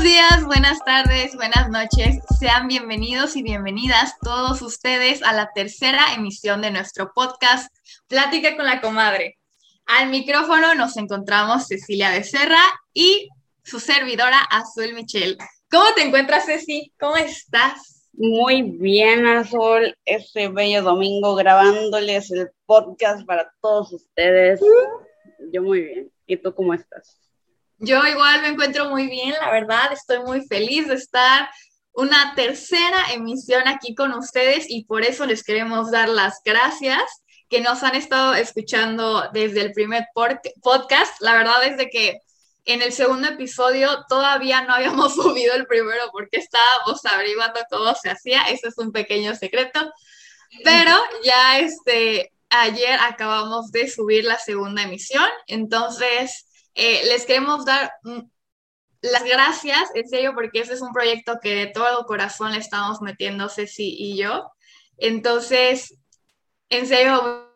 Buenos días, buenas tardes, buenas noches. Sean bienvenidos y bienvenidas todos ustedes a la tercera emisión de nuestro podcast Plática con la comadre. Al micrófono nos encontramos Cecilia Becerra y su servidora Azul Michel. ¿Cómo te encuentras, Ceci? ¿Cómo estás? Muy bien, Azul. Este bello domingo grabándoles el podcast para todos ustedes. Yo muy bien. ¿Y tú cómo estás? Yo igual me encuentro muy bien, la verdad. Estoy muy feliz de estar una tercera emisión aquí con ustedes y por eso les queremos dar las gracias que nos han estado escuchando desde el primer podcast. La verdad es de que en el segundo episodio todavía no habíamos subido el primero porque estábamos averiguando cómo se hacía. Ese es un pequeño secreto. Pero ya este, ayer acabamos de subir la segunda emisión. Entonces, eh, les queremos dar las gracias, en serio, porque ese es un proyecto que de todo corazón le estamos metiendo Ceci y yo. Entonces, en serio,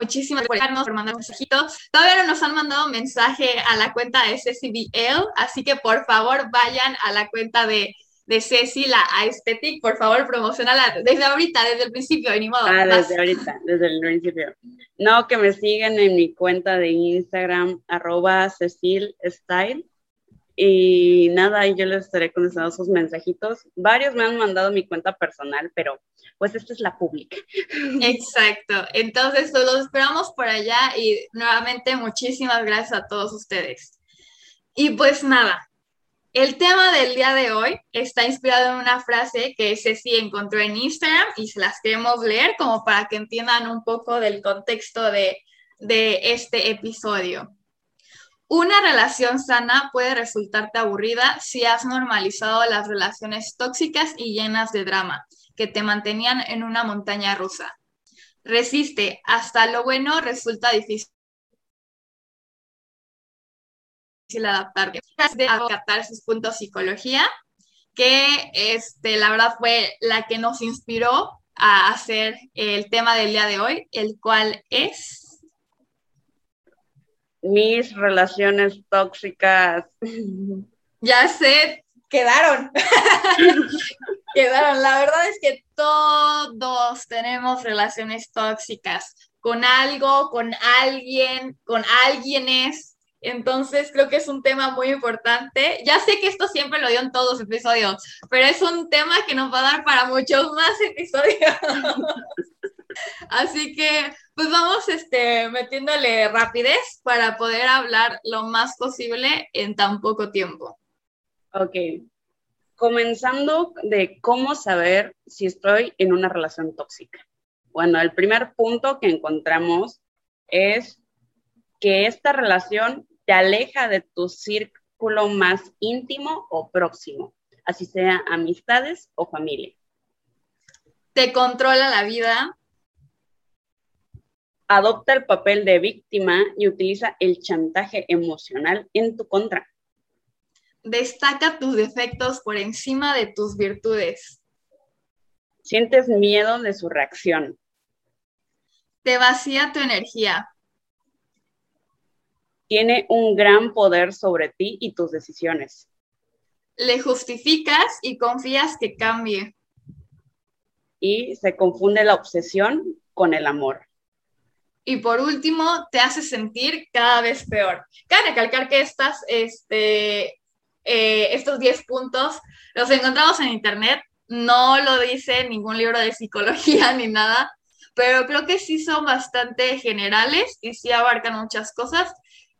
muchísimas gracias por mandar mensajitos. Todavía no nos han mandado mensaje a la cuenta de CCBL, así que por favor vayan a la cuenta de, de Ceci, la Aesthetic, por favor promocionala desde ahorita, desde el principio, ni modo. Ah, desde ahorita, desde el principio. No, que me sigan en mi cuenta de Instagram, arroba Cecil Style. Y nada, yo les estaré contestando sus mensajitos. Varios me han mandado mi cuenta personal, pero pues esta es la pública. Exacto. Entonces, los esperamos por allá y nuevamente muchísimas gracias a todos ustedes. Y pues nada, el tema del día de hoy está inspirado en una frase que Ceci encontró en Instagram y se las queremos leer como para que entiendan un poco del contexto de, de este episodio. Una relación sana puede resultarte aburrida si has normalizado las relaciones tóxicas y llenas de drama que te mantenían en una montaña rusa. Resiste, hasta lo bueno resulta difícil adaptar. De adaptar sus puntos psicología, que este, la verdad fue la que nos inspiró a hacer el tema del día de hoy, el cual es mis relaciones tóxicas. Ya sé, quedaron. quedaron. La verdad es que todos tenemos relaciones tóxicas con algo, con alguien, con alguienes. Entonces creo que es un tema muy importante. Ya sé que esto siempre lo dio en todos los episodios, pero es un tema que nos va a dar para muchos más episodios. Así que, pues vamos este, metiéndole rapidez para poder hablar lo más posible en tan poco tiempo. Ok. Comenzando de cómo saber si estoy en una relación tóxica. Bueno, el primer punto que encontramos es que esta relación te aleja de tu círculo más íntimo o próximo, así sea amistades o familia. Te controla la vida, adopta el papel de víctima y utiliza el chantaje emocional en tu contra. Destaca tus defectos por encima de tus virtudes. Sientes miedo de su reacción. Te vacía tu energía. Tiene un gran poder sobre ti y tus decisiones. Le justificas y confías que cambie. Y se confunde la obsesión con el amor. Y por último, te hace sentir cada vez peor. Cabe recalcar que estas, este, eh, estos 10 puntos los encontramos en internet, no lo dice ningún libro de psicología ni nada, pero creo que sí son bastante generales y sí abarcan muchas cosas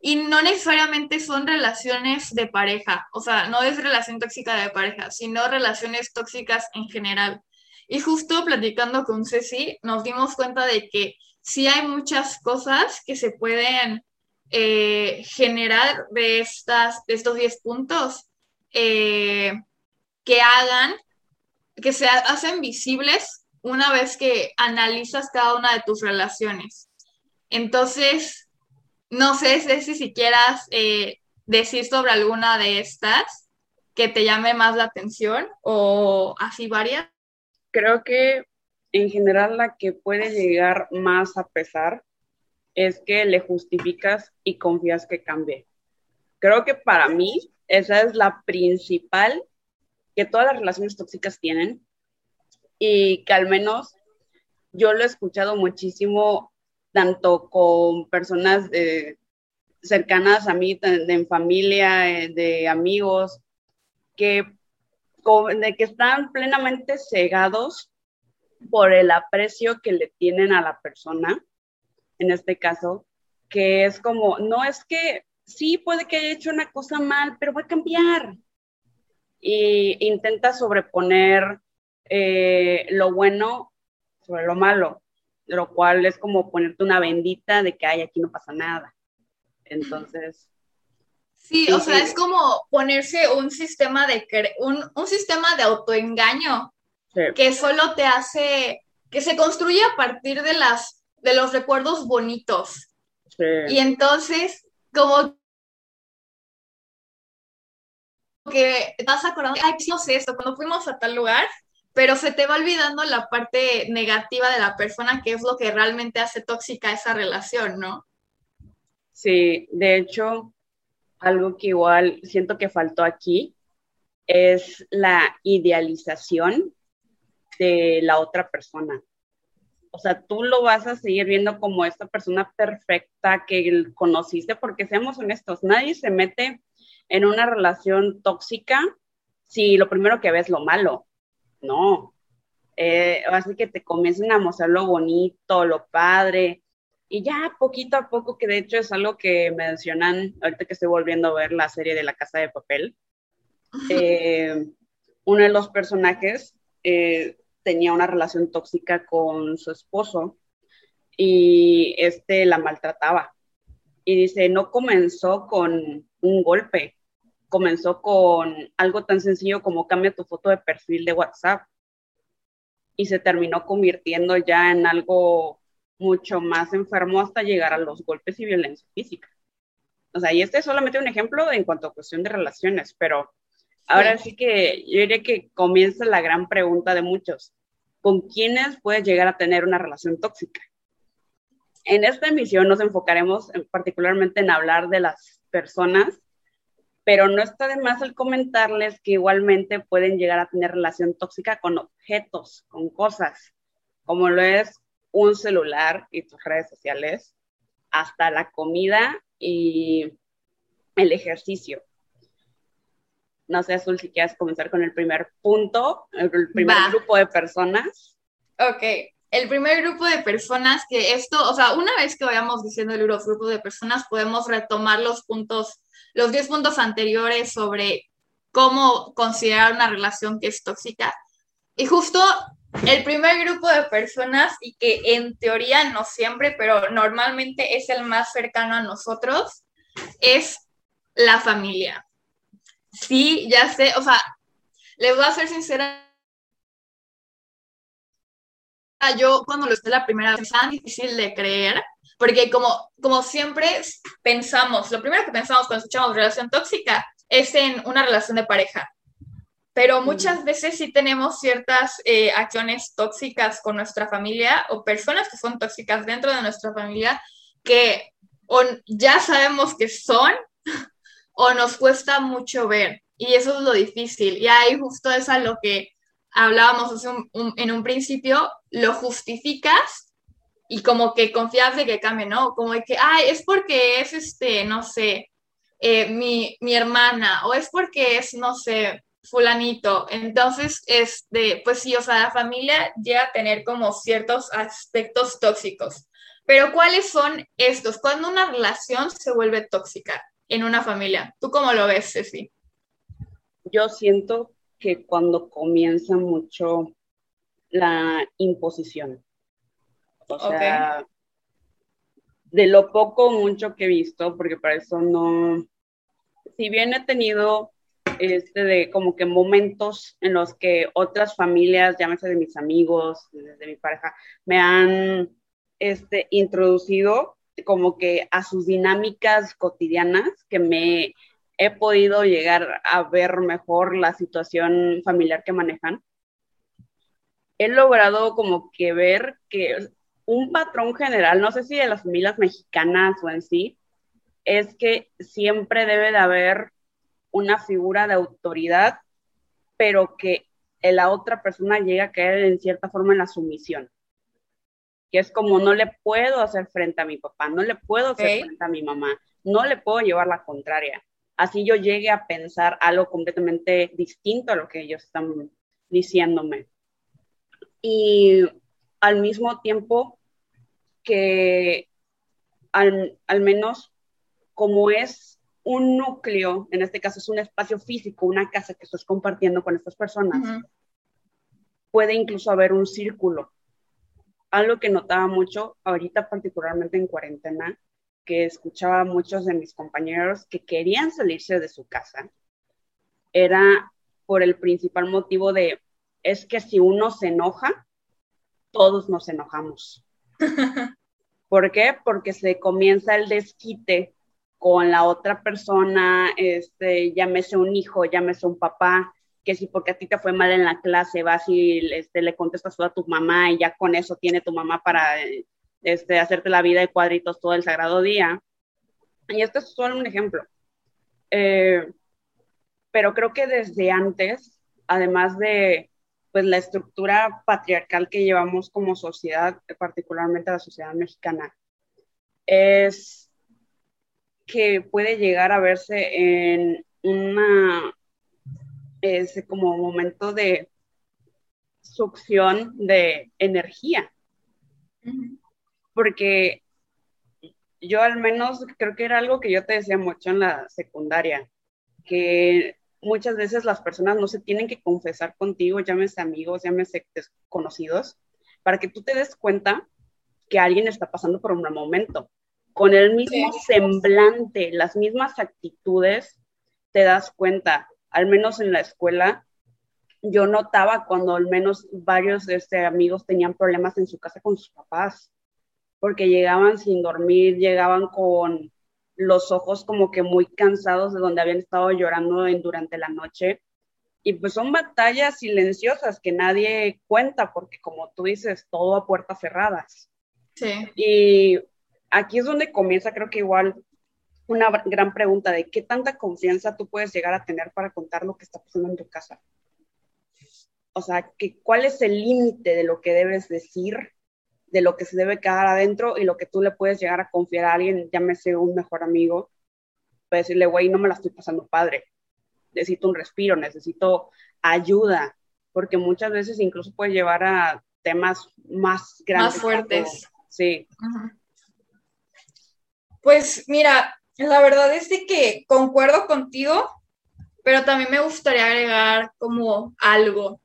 y no necesariamente son relaciones de pareja, o sea, no es relación tóxica de pareja, sino relaciones tóxicas en general. Y justo platicando con Ceci, nos dimos cuenta de que sí hay muchas cosas que se pueden eh, generar de, estas, de estos 10 puntos eh, que hagan, que se hacen visibles una vez que analizas cada una de tus relaciones. Entonces, no sé, si quieras eh, decir sobre alguna de estas que te llame más la atención o así varias. Creo que en general la que puede llegar más a pesar es que le justificas y confías que cambie. Creo que para mí esa es la principal que todas las relaciones tóxicas tienen y que al menos yo lo he escuchado muchísimo tanto con personas cercanas a mí, en familia, eh, de amigos, que, de que están plenamente cegados por el aprecio que le tienen a la persona, en este caso, que es como, no es que sí puede que haya hecho una cosa mal, pero va a cambiar. Y intenta sobreponer eh, lo bueno sobre lo malo, lo cual es como ponerte una bendita de que, hay aquí no pasa nada. Entonces... Sí, o sea, es como ponerse un sistema de, un, un sistema de autoengaño que solo te hace, que se construye a partir de, las, de los recuerdos bonitos. Y entonces, como que vas acordando, ay, no sé esto, cuando fuimos a tal lugar, pero se te va olvidando la parte negativa de la persona, que es lo que realmente hace tóxica esa relación, ¿no? Sí, de hecho, algo que igual siento que faltó aquí es la idealización de la otra persona. O sea, tú lo vas a seguir viendo como esta persona perfecta que conociste, porque seamos honestos, nadie se mete en una relación tóxica si lo primero que ves es lo malo. No. Eh, así que te comiencen a mostrar lo bonito, lo padre, y ya poquito a poco, que de hecho es algo que mencionan ahorita que estoy volviendo a ver la serie de La Casa de Papel, eh, uno de los personajes eh, tenía una relación tóxica con su esposo y este la maltrataba. Y dice, no comenzó con un golpe, comenzó con algo tan sencillo como cambia tu foto de perfil de WhatsApp. Y se terminó convirtiendo ya en algo mucho más enfermo hasta llegar a los golpes y violencia física. O sea, y este es solamente un ejemplo en cuanto a cuestión de relaciones, pero ahora sí, que yo diría que comienza la gran pregunta de muchos con quiénes puedes llegar a tener una relación tóxica. En esta emisión nos enfocaremos particularmente en hablar de las personas, pero no está de más el comentarles que igualmente pueden llegar a tener relación tóxica con objetos, con cosas, como lo es un celular y tus redes sociales, hasta la comida y el ejercicio. No sé, Azul, si quieres comenzar con el primer punto, el primer grupo de personas. Ok, el primer grupo de personas que esto, o sea, una vez que vayamos diciendo el grupo de personas, podemos retomar los puntos, los 10 puntos anteriores sobre cómo considerar una relación que es tóxica. Y justo el primer grupo de personas, y que en teoría no siempre, pero normalmente es el más cercano a nosotros, es la familia. Sí, ya sé, o sea, les voy a ser sincera. Yo cuando lo esté la primera vez es tan difícil de creer, porque como, como siempre pensamos, lo primero que pensamos cuando escuchamos relación tóxica es en una relación de pareja, pero muchas veces sí tenemos ciertas eh, acciones tóxicas con nuestra familia o personas que son tóxicas dentro de nuestra familia que ya sabemos que son o nos cuesta mucho ver. Y eso es lo difícil. Y ahí justo es a lo que hablábamos en un principio, lo justificas y como que confías de que cambie, ¿no? Como de que, ay, es porque es, este, no sé, eh, mi, mi hermana, o es porque es, no sé, fulanito. Entonces, este, pues sí, o sea, la familia llega a tener como ciertos aspectos tóxicos. Pero ¿cuáles son estos? Cuando una relación se vuelve tóxica en una familia. ¿Tú cómo lo ves, Ceci? Yo siento que cuando comienza mucho la imposición. O sea, de lo poco mucho que he visto, porque para eso no, si bien he tenido este de como que momentos en los que otras familias, llámese de mis amigos, de, mi pareja, me han este, introducido como que a sus dinámicas cotidianas que me he podido llegar a ver mejor la situación familiar que manejan. He logrado como que ver que un patrón general, no sé si de las familias mexicanas o en sí, es que siempre debe de haber una figura de autoridad, pero que la otra persona llegue a caer en cierta forma en la sumisión. Que es como no le puedo hacer frente a mi papá, no le puedo hacer frente a mi mamá, no le puedo llevar la contraria. Así yo llegue a pensar algo completamente distinto a lo que ellos están diciéndome. Y al mismo tiempo que al, menos como es un núcleo, en este caso es un espacio físico, una casa que estás compartiendo con estas personas, puede incluso haber un círculo. Algo que notaba mucho ahorita, particularmente en cuarentena, que escuchaba a muchos de mis compañeros que querían salirse de su casa, era por el principal motivo de, es que si uno se enoja, todos nos enojamos. ¿Por qué? Porque se comienza el desquite con la otra persona, este, llámese un hijo, llámese un papá, que si porque a ti te fue mal en la clase, vas y este, le contestas todo a tu mamá y ya con eso tiene tu mamá para este, hacerte la vida de cuadritos todo el sagrado día. Y este es solo un ejemplo. Eh, pero creo que desde antes, además de pues la estructura patriarcal que llevamos como sociedad, particularmente la sociedad mexicana, es que puede llegar a verse en una ese como momento de succión de energía. Porque yo al menos creo que era algo que yo te decía mucho en la secundaria, que muchas veces las personas no se tienen que confesar contigo, llámese amigos, llámese desconocidos, para que tú te des cuenta que alguien está pasando por un mal momento. Con el mismo semblante, las mismas actitudes, te das cuenta, al menos en la escuela, yo notaba cuando al menos varios de este, amigos tenían problemas en su casa con sus papás, porque llegaban sin dormir, llegaban con los ojos como que muy cansados de donde habían estado llorando en, durante la noche. Y pues son batallas silenciosas que nadie cuenta porque como tú dices, todo a puertas cerradas. Sí. Y aquí es donde comienza, creo que igual, una gran pregunta de qué tanta confianza tú puedes llegar a tener para contar lo que está pasando en tu casa. O sea, que, ¿cuál es el límite de lo que debes decir de lo que se debe quedar adentro y lo que tú le puedes llegar a confiar a alguien, llámese un mejor amigo, puede decirle, güey, no me la estoy pasando padre, necesito un respiro, necesito ayuda, porque muchas veces incluso puede llevar a temas más grandes. Más fuertes. Sí. Pues mira, la verdad es de que concuerdo contigo, pero también me gustaría agregar como algo.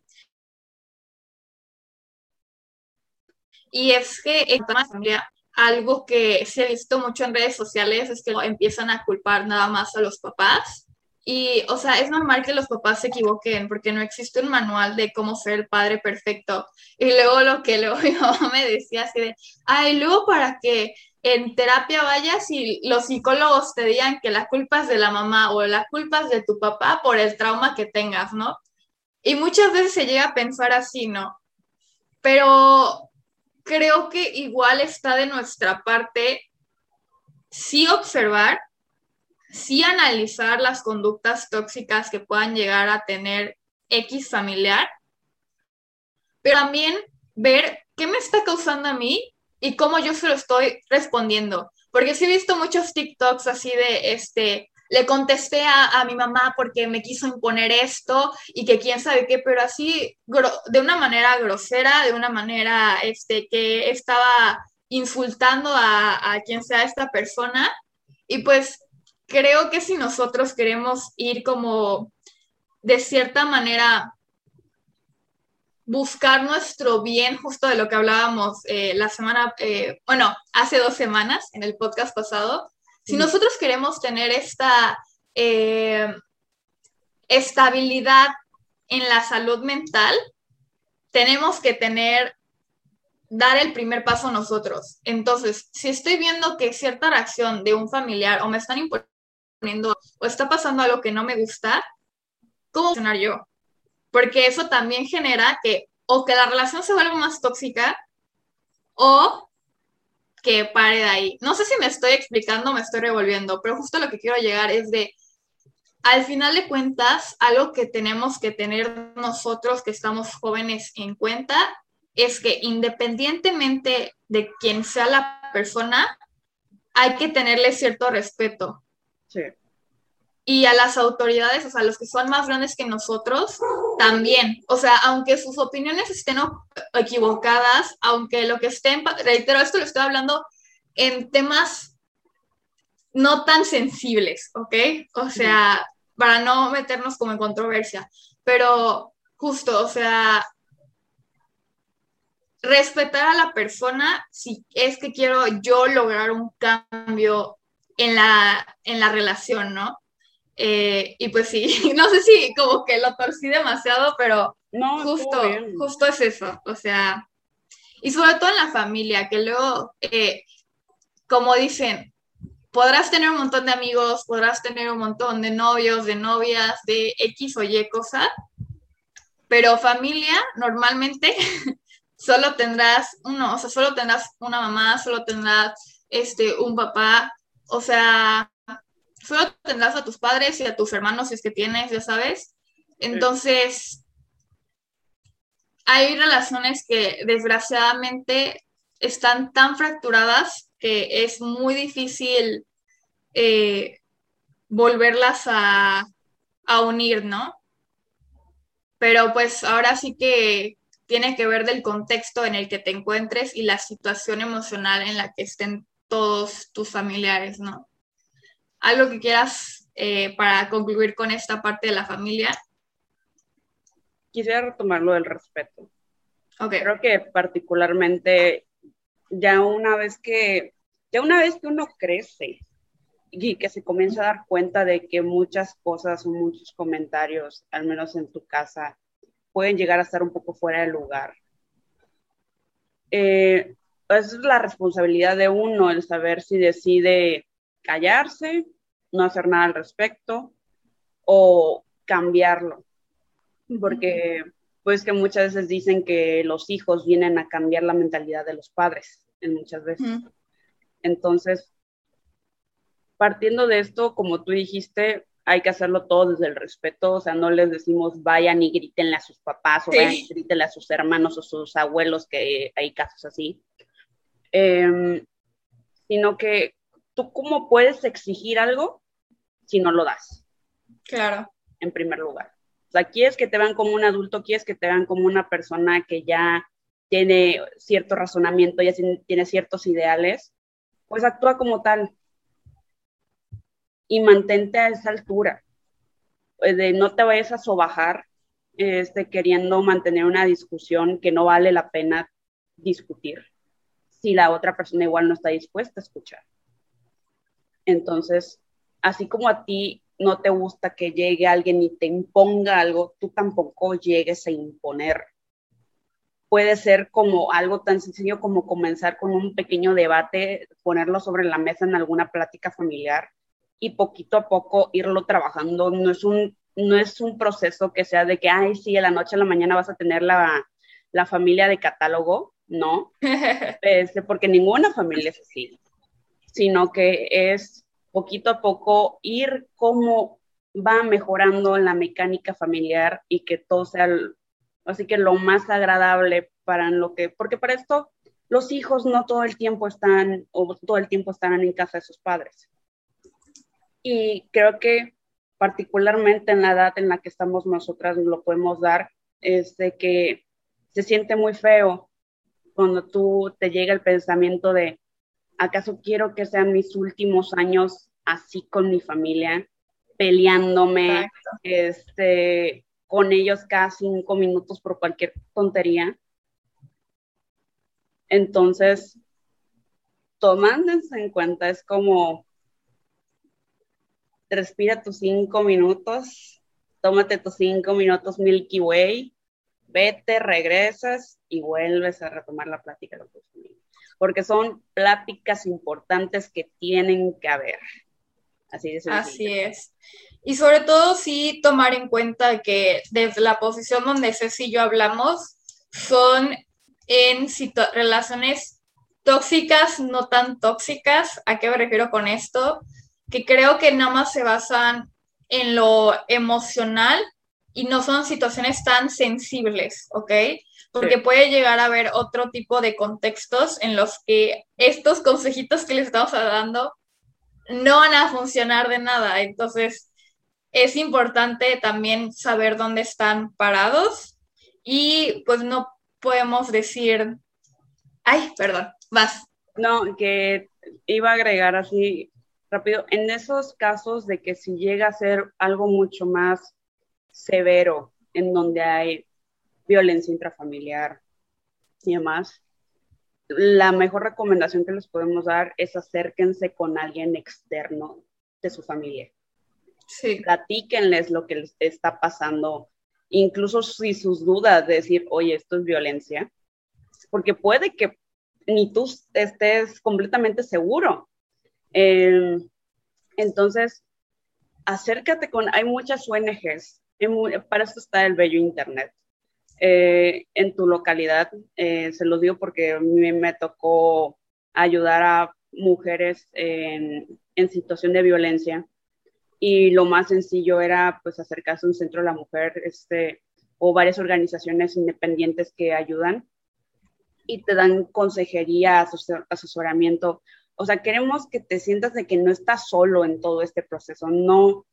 Y es que en la familia, algo que se ha visto mucho en redes sociales es que empiezan a culpar nada más a los papás. Y, o sea, es normal que los papás se equivoquen porque no existe un manual de cómo ser el padre perfecto. Y luego lo que luego mi mamá me decía así de, ay, luego para que en terapia vayas y los psicólogos te digan que la culpa es de la mamá o la culpa es de tu papá por el trauma que tengas, ¿no? Y muchas veces se llega a pensar así, ¿no? Pero creo que igual está de nuestra parte sí observar, sí analizar las conductas tóxicas que puedan llegar a tener X familiar, pero también ver qué me está causando a mí y cómo yo se lo estoy respondiendo. Porque sí he visto muchos TikToks así de, este, le contesté a, mi mamá porque me quiso imponer esto y que quién sabe qué, pero así de una manera grosera, de una manera este, que estaba insultando a, a quien sea esta persona. Y pues creo que si nosotros queremos ir como de cierta manera buscar nuestro bien, justo de lo que hablábamos eh, la semana, eh, bueno, hace dos semanas en el podcast pasado, si nosotros queremos tener esta eh, estabilidad en la salud mental, tenemos que tener, dar el primer paso nosotros. Entonces, si estoy viendo que cierta reacción de un familiar o me están imponiendo o está pasando algo que no me gusta, ¿cómo funcionar yo? Porque eso también genera que o que la relación se vuelva más tóxica o que pare de ahí. No sé si me estoy explicando, me estoy revolviendo, pero justo lo que quiero llegar es de, al final de cuentas, algo que tenemos que tener nosotros que estamos jóvenes en cuenta es que independientemente de quién sea la persona, hay que tenerle cierto respeto. Sí. Y a las autoridades, o sea, los que son más grandes que nosotros, también. O sea, aunque sus opiniones estén equivocadas, aunque lo que estén, reitero, esto lo estoy hablando en temas no tan sensibles, ¿ok? O sea, para no meternos como en controversia, pero justo, o sea, respetar a la persona si es que quiero yo lograr un cambio en la, en la relación, ¿no? Eh, y pues sí, no sé si como que lo torcí demasiado, pero no, justo, justo es eso, o sea, y sobre todo en la familia, que luego, eh, como dicen, podrás tener un montón de amigos, podrás tener un montón de novios, de novias, de X o Y cosa, pero familia normalmente solo tendrás uno, o sea, solo tendrás una mamá, solo tendrás este, un papá, o sea, solo tendrás a tus padres y a tus hermanos si es que tienes, ya sabes. Entonces, hay relaciones que desgraciadamente están tan fracturadas que es muy difícil eh, volverlas a, a unir, ¿no? Pero pues ahora sí que tiene que ver del contexto en el que te encuentres y la situación emocional en la que estén todos tus familiares, ¿no? ¿Algo que quieras eh, para concluir con esta parte de la familia? Quisiera retomar lo del respeto. Okay. Creo que particularmente ya una vez que, ya una vez que uno crece y que se comienza a dar cuenta de que muchas cosas o muchos comentarios, al menos en tu casa, pueden llegar a estar un poco fuera de lugar. Eh, es la responsabilidad de uno el saber si decide callarse, no hacer nada al respecto o cambiarlo. Porque pues que muchas veces dicen que los hijos vienen a cambiar la mentalidad de los padres, en muchas veces. Entonces, partiendo de esto, como tú dijiste, hay que hacerlo todo desde el respeto, o sea, no les decimos vayan y grítenle a sus papás o vayan y grítenle a sus hermanos o sus abuelos, que hay casos así, em, sino que tú cómo puedes exigir algo si no lo das. Claro. En primer lugar. O sea, quieres que te vean como un adulto, quieres que te vean como una persona que ya tiene cierto razonamiento, ya tiene ciertos ideales, pues actúa como tal y mantente a esa altura. Pues, de no te vayas a sobajar este, queriendo mantener una discusión que no vale la pena discutir si la otra persona igual no está dispuesta a escuchar. Entonces, así como a ti no te gusta que llegue alguien y te imponga algo, tú tampoco llegues a imponer. Puede ser como algo tan sencillo como comenzar con un pequeño debate, ponerlo sobre la mesa en alguna plática familiar y poquito a poco irlo trabajando. No es un, no es un proceso que sea de que, ay, sí, de la noche a la mañana vas a tener la, la familia de catálogo, no, este, porque ninguna familia es así, sino que es poquito a poco ir cómo va mejorando la mecánica familiar y que todo sea así que lo más agradable para lo que, porque para esto los hijos no todo el tiempo están o todo el tiempo estarán en casa de sus padres. Y creo que particularmente en la edad en la que estamos nosotras lo podemos dar, es de que se siente muy feo cuando tú te llega el pensamiento de, ¿acaso quiero que sean mis últimos años así con mi familia, peleándome este, con ellos cada cinco minutos por cualquier tontería? Entonces, tomándose en cuenta, es como, respira tus cinco minutos, tómate tus cinco minutos Milky Way, vete, regresas y vuelves a retomar la plática de tus porque son pláticas importantes que tienen que haber. Así es. Así es. Y sobre todo sí tomar en cuenta que desde la posición donde Ceci y yo hablamos, son en relaciones tóxicas, no tan tóxicas. ¿A qué me refiero con esto? Que creo que nada más se basan en lo emocional y no son situaciones tan sensibles, ¿ok? Porque puede llegar a haber otro tipo de contextos en los que estos consejitos que les estamos dando no van a funcionar de nada. Entonces, es importante también saber dónde están parados y pues no podemos decir, ay, perdón, vas. No, que iba a agregar así rápido, en esos casos de que si llega a ser algo mucho más severo, en donde hay violencia intrafamiliar y demás, la mejor recomendación que les podemos dar es acérquense con alguien externo de su familia. Sí. Platíquenles lo que les está pasando, incluso si sus dudas de decir, oye, esto es violencia, porque puede que ni tú estés completamente seguro. Eh, entonces, acércate con, hay muchas ONGs, para eso está el bello Internet. Eh, en tu localidad, eh, se lo digo porque a mí me tocó ayudar a mujeres en, en, situación de violencia y lo más sencillo era pues acercarse a un centro de la mujer este, o varias organizaciones independientes que ayudan y te dan consejería, asesoramiento. O sea, queremos que te sientas de que no estás solo en todo este proceso, no,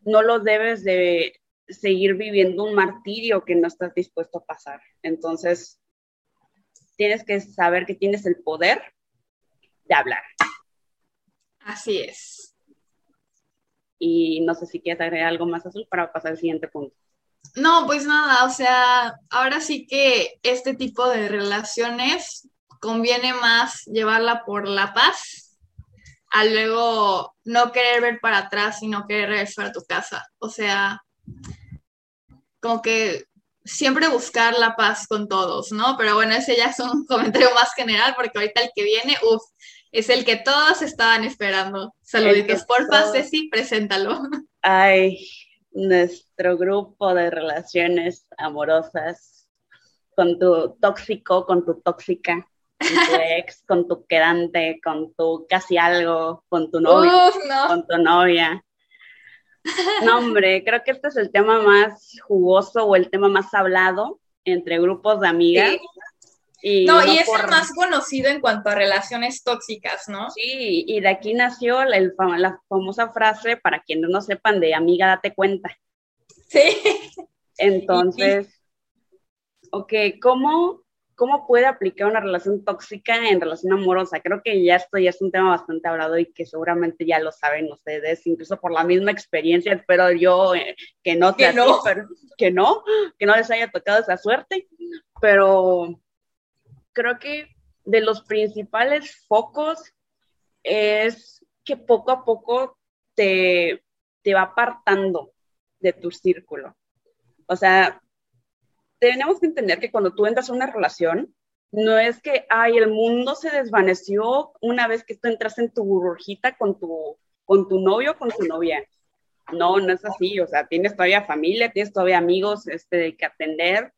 no lo debes de, seguir viviendo un martirio que no estás dispuesto a pasar. Entonces, tienes que saber que tienes el poder de hablar. Así es. Y no sé si quieres agregar algo más azul para pasar al siguiente punto. No, pues nada, o sea, ahora sí que este tipo de relaciones conviene más llevarla por la paz a luego no querer ver para atrás y no querer regresar a tu casa. O sea, como que siempre buscar la paz con todos, ¿no? Pero bueno, ese ya es un comentario más general porque ahorita el que viene, uff, es el que todos estaban esperando. Saluditos, porfa, Ceci, preséntalo. Ay, nuestro grupo de relaciones amorosas con tu tóxico, con tu tóxica, con tu ex, con tu quedante, con tu casi algo, con tu novio, con tu novia. No, hombre, creo que este es el tema más jugoso o el tema más hablado entre grupos de amigas. Y no, y es el más conocido en cuanto a relaciones tóxicas, ¿no? Sí, y de aquí nació la, la famosa frase, para quienes no sepan, de amiga, date cuenta. Sí. Entonces, ok, ¿cómo ¿Cómo puede aplicar una relación tóxica en relación amorosa? Creo que ya esto ya es un tema bastante hablado y que seguramente ya lo saben ustedes, incluso por la misma experiencia, espero yo eh, que no no. pero que no, que no les haya tocado esa suerte, pero creo que de los principales focos es que poco a poco te, te va apartando de tu círculo. O sea, tenemos que entender que cuando tú entras a una relación, no es que, ay, el mundo se desvaneció una vez que tú entras en tu burbujita con tu, con tu novio o con tu novia. No, no es así, o sea, tienes todavía familia, tienes todavía amigos este, que atender.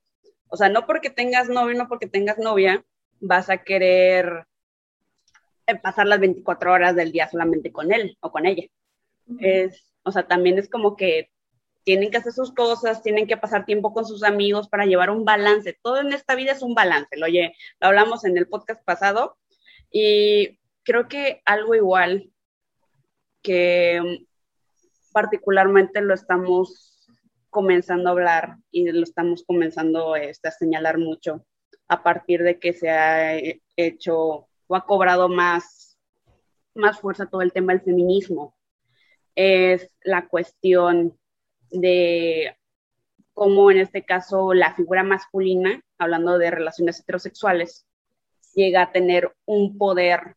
O sea, no porque tengas novio, no porque tengas novia, vas a querer eh, pasar las 24 horas del día solamente con él o con ella. Es, o sea, también es como que tienen que hacer sus cosas, tienen que pasar tiempo con sus amigos para llevar un balance. Todo en esta vida es un balance, lo, oye, lo hablamos en el podcast pasado y creo que algo igual que mm, particularmente lo estamos comenzando a hablar y lo estamos comenzando este, a señalar mucho a partir de que se ha hecho o ha cobrado más, más fuerza todo el tema del feminismo. Es la cuestión de cómo en este caso la figura masculina, hablando de relaciones heterosexuales, llega a tener un poder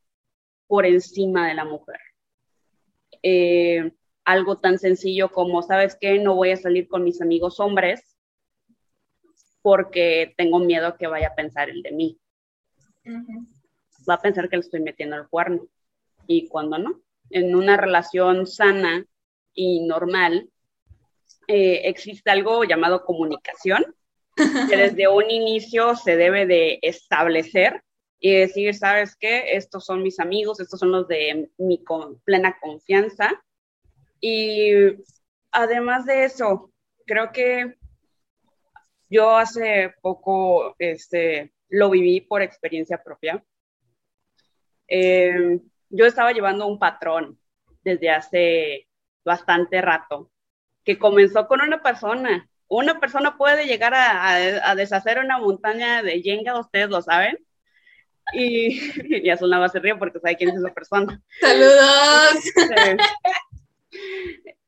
por encima de la mujer. Eh, algo tan sencillo como, ¿sabes qué? No voy a salir con mis amigos hombres porque tengo miedo que vaya a pensar el de mí. Va a pensar que le estoy metiendo el cuerno. Y cuando no, en una relación sana y normal, eh, existe algo llamado comunicación, que desde un inicio se debe de establecer y decir, ¿sabes qué? Estos son mis amigos, estos son los de mi plena confianza. Y además de eso, creo que yo hace poco este, lo viví por experiencia propia. Eh, yo estaba llevando un patrón desde hace bastante rato, que comenzó con una persona. Una persona puede llegar a, deshacer una montaña de Jenga, ustedes lo saben. Y, ya son la se río porque sabe quién es esa persona. ¡Saludos! Este,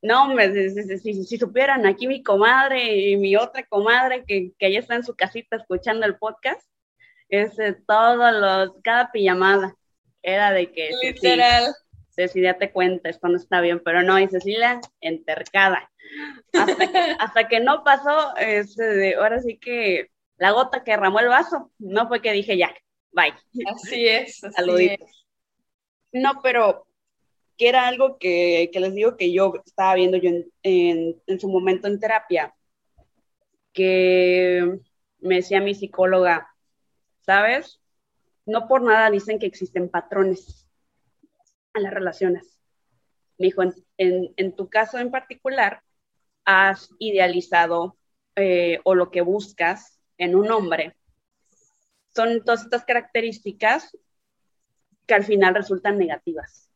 no, hombre, si, supieran, aquí mi comadre y mi otra comadre que, que está en su casita escuchando el podcast, es todos los, cada pijamada era de que... Literal. Cecilia te cuenta, esto no está bien, pero no, y Cecilia entercada. Hasta que, hasta que no pasó, este, ahora sí que la gota que derramó el vaso, no fue que dije ya, bye. Así es. Así Saluditos. No, pero que era algo que, les digo que yo estaba viendo yo en, su momento en terapia, que me decía mi psicóloga, ¿sabes? No por nada dicen que existen patrones en las relaciones. Me dijo, en, tu caso en particular, has idealizado eh, o lo que buscas en un hombre. Son todas estas características que al final resultan negativas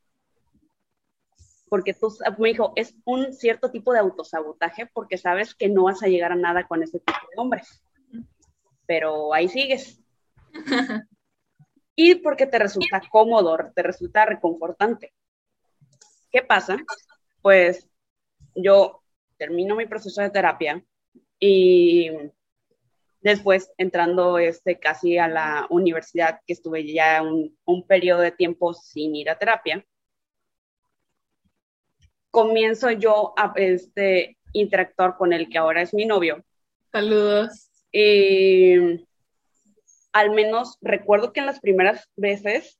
porque tú, me dijo, es un cierto tipo de autosabotaje porque sabes que no vas a llegar a nada con ese tipo de hombres. Pero ahí sigues. y porque te resulta cómodo, te resulta reconfortante. ¿Qué pasa? Pues yo termino mi proceso de terapia y después entrando este, casi a la universidad, que estuve ya un, un periodo de tiempo sin ir a terapia, comienzo yo a este, interactuar con el que ahora es mi novio. Saludos. Y al menos recuerdo que en las primeras veces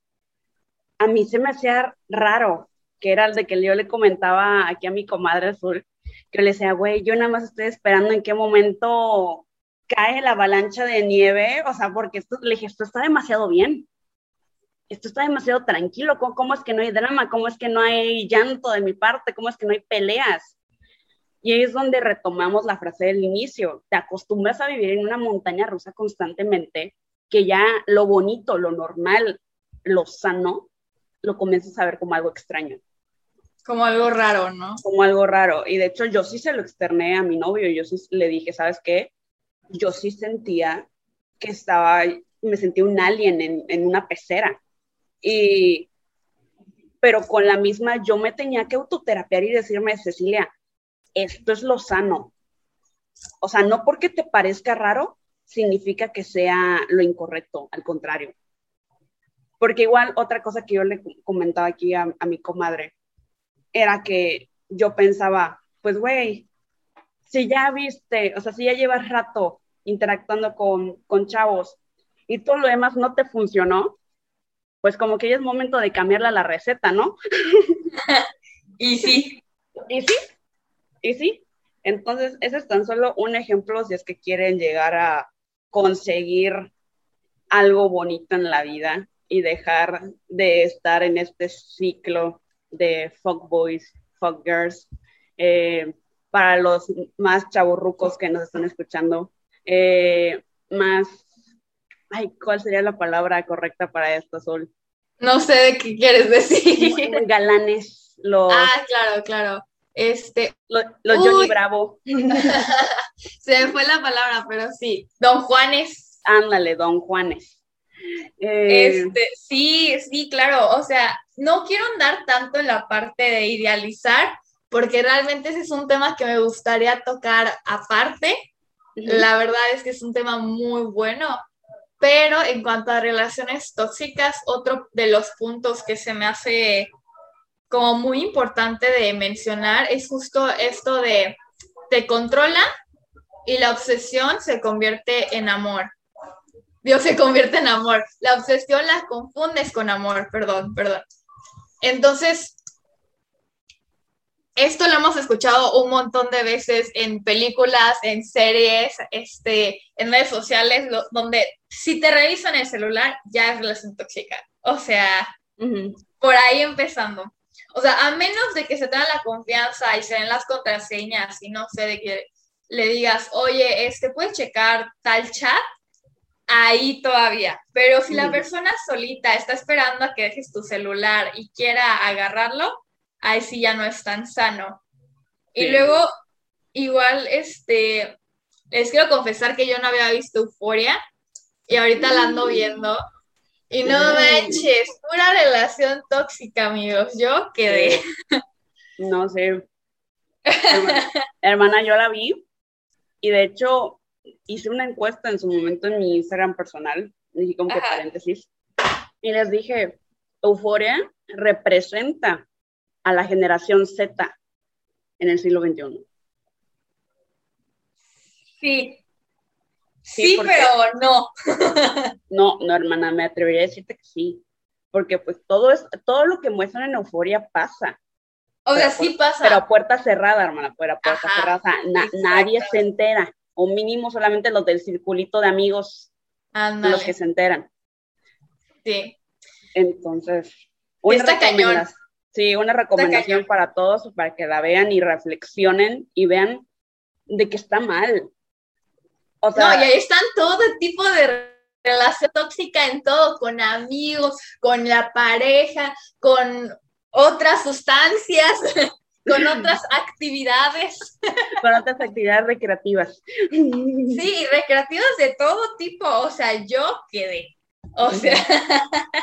a mí se me hacía raro, que era el de que yo le comentaba aquí a mi comadre azul, que le decía, güey, yo nada más estoy esperando en qué momento cae la avalancha de nieve, o sea, porque esto, le dije, esto está demasiado bien esto está demasiado tranquilo, ¿Cómo, es que no hay drama? ¿Cómo es que no hay llanto de mi parte? ¿Cómo es que no hay peleas? Y ahí es donde retomamos la frase del inicio, te acostumbras a vivir en una montaña rusa constantemente, que ya lo bonito, lo normal, lo sano, lo comienzas a ver como algo extraño. Como algo raro, ¿no? Como algo raro. Y de hecho yo sí se lo externé a mi novio, yo sí le dije, ¿sabes qué? Yo sí sentía que estaba, me sentía un alien en, en una pecera y, pero con la misma yo me tenía que autoterapiar y decirme, Cecilia, esto es lo sano. O sea, no porque te parezca raro, significa que sea lo incorrecto, al contrario. Porque igual otra cosa que yo le comentaba aquí a, mi comadre era que yo pensaba, pues güey, si ya viste, o sea, si ya llevas rato interactuando con, con chavos y todo lo demás no te funcionó, pues como que ya es momento de cambiarla la receta, ¿no? y sí. Y sí, y sí. Entonces, ese es tan solo un ejemplo si es que quieren llegar a conseguir algo bonito en la vida y dejar de estar en este ciclo de fuck boys, fuck girls. Eh, para los más chavorrucos que nos están escuchando, eh, más Ay, ¿cuál sería la palabra correcta para esto, Sol? No sé de qué quieres decir. Galanes, los... Ah, claro, claro. Este... Los, Johnny Bravo. Se me fue la palabra, pero sí. Don Juanes. Ándale, Don Juanes. Eh, este, sí, sí, claro. O sea, no quiero andar tanto en la parte de idealizar, porque realmente ese es un tema que me gustaría tocar aparte. La verdad es que es un tema muy bueno pero en cuanto a relaciones tóxicas, otro de los puntos que se me hace como muy importante de mencionar es justo esto de te controla y la obsesión se convierte en amor. Dios se convierte en amor. La obsesión la confundes con amor, perdón, perdón. Entonces, esto lo hemos escuchado un montón de veces en películas, en series, este, en redes sociales, donde si te revisan el celular ya es relación tóxica. O sea, por ahí empezando. O sea, a menos de que se tenga la confianza y se den las contraseñas y no sé, de que le digas, oye, este, ¿puedes checar tal chat? Ahí todavía. Pero si la persona solita está esperando a que dejes tu celular y quiera agarrarlo, ahí sí ya no es tan sano. Y luego, igual, este, les quiero confesar que yo no había visto Euforia y ahorita la ando viendo. Y no manches, pura relación tóxica, amigos. Yo quedé. No sé. Hermana, yo la vi y de hecho hice una encuesta en su momento en mi Instagram personal, dije como que paréntesis, y les dije, Euforia representa a la generación Z en el siglo XXI. Sí. Sí, pero no. no, no, hermana, me atrevería a decirte que sí. Porque pues todo es, todo lo que muestran en euforia pasa. O sea, sí pasa. Pero a puerta cerrada, hermana, pero a puerta cerrada. O sea, nadie se entera. O mínimo solamente los del circulito de amigos los que se enteran. Sí. Entonces, Está cañón. Sí, una recomendación para todos, para que la vean y reflexionen y vean de que está mal. O no, y ahí están todo tipo de relación tóxica en todo, con amigos, con la pareja, con otras sustancias, con otras actividades. Con otras actividades recreativas. Sí, recreativas de todo tipo, o sea, yo quedé. O sea,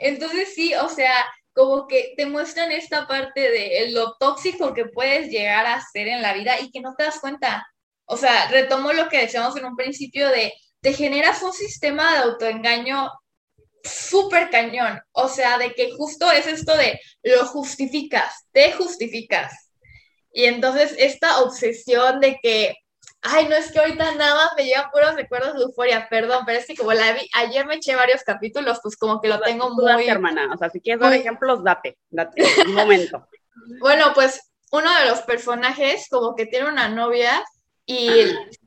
entonces sí, o sea, como que te muestran esta parte de lo tóxico que puedes llegar a ser en la vida y que no te das cuenta. O sea, retomo lo que decíamos en un principio de, te generas un sistema de autoengaño súper cañón. O sea, de que justo es esto de lo justificas, te justificas. Y entonces esta obsesión de que Ay, no es que ahorita nada más me llegan puros recuerdos de euforia, perdón, pero es que como la vi, ayer me eché varios capítulos, pues como que lo tengo muy. hermana, o sea, si quieres dar ejemplos, date, date, un momento. bueno, pues uno de los personajes como que tiene una novia y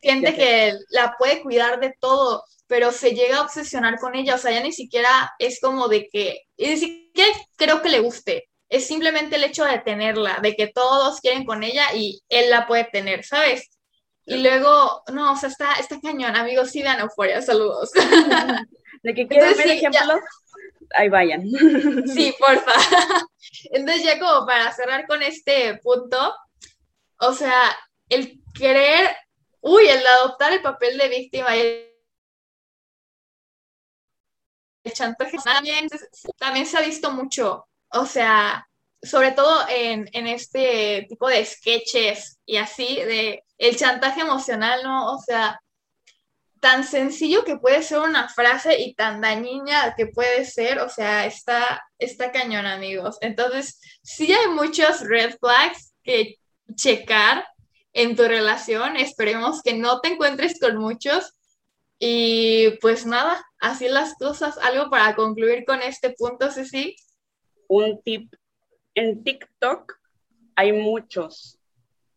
siente que la puede cuidar de todo, pero se llega a obsesionar con ella, o sea, ya ni siquiera es como de que, y ni siquiera creo que le guste, es simplemente el hecho de tenerla, de que todos quieren con ella y él la puede tener, ¿sabes? Y luego, no, o sea, está, está cañón, amigos, sí vean Euforia, saludos. ¿De qué quieren ver ejemplos? Ahí vayan. Sí, porfa. Entonces, ya como para cerrar con este punto, o sea, el querer, uy, el adoptar el papel de víctima y el chantaje también, también se ha visto mucho. O sea, sobre todo en, en, este tipo de sketches y así, de el chantaje emocional, ¿no? O sea, tan sencillo que puede ser una frase y tan dañina que puede ser, o sea, está, está cañón, amigos. Entonces, sí hay muchos red flags que checar en tu relación. Esperemos que no te encuentres con muchos. Y pues nada, así las cosas. Algo para concluir con este punto, Ceci. Un tip en TikTok hay muchos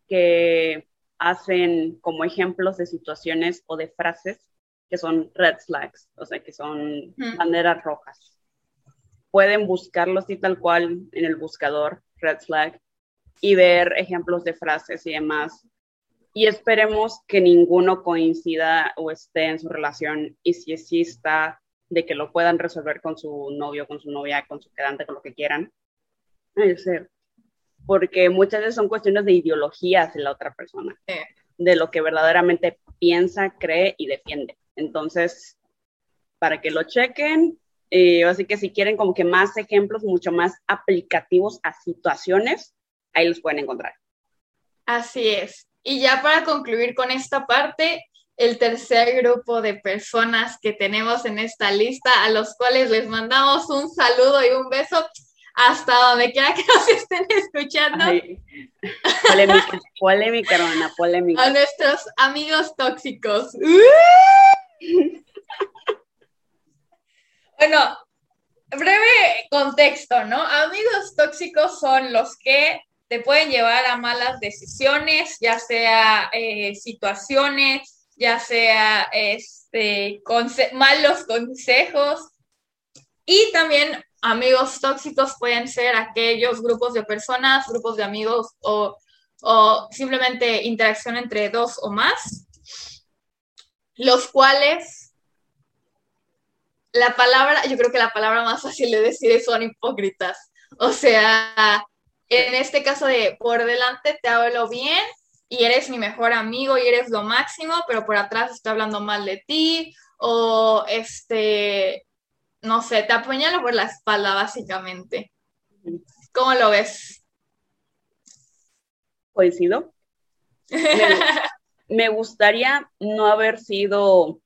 que hacen como ejemplos de situaciones o de frases que son red flags, o sea, que son banderas rojas. Pueden buscarlos y tal cual en el buscador, red flag, y ver ejemplos de frases y demás. Y esperemos que ninguno coincida o esté en su relación y si exista, de que lo puedan resolver con su novio, con su novia, con su quedante, con lo que quieran ser. Porque muchas veces son cuestiones de ideologías de la otra persona, de lo que verdaderamente piensa, cree y defiende. Entonces, para que lo chequen, eh, así que si quieren como que más ejemplos mucho más aplicativos a situaciones, ahí los pueden encontrar. Así es. Y ya para concluir con esta parte, el tercer grupo de personas que tenemos en esta lista, a los cuales les mandamos un saludo y un beso, hasta donde quiera que nos estén escuchando. polémica, polémica, hermana, polémica. A nuestros amigos tóxicos. bueno, breve contexto, ¿no? Amigos tóxicos son los que te pueden llevar a malas decisiones, ya sea eh, situaciones, ya sea este, malos consejos. Y también amigos tóxicos pueden ser aquellos grupos de personas, grupos de amigos o, o simplemente interacción entre dos o más, los cuales la palabra, yo creo que la palabra más fácil de decir es son hipócritas. O sea, en este caso de por delante te hablo bien y eres mi mejor amigo y eres lo máximo, pero por atrás estoy hablando mal de ti o este, no sé, te apuñalo por la espalda básicamente. ¿Cómo lo ves? Coincido. me gustaría no haber sido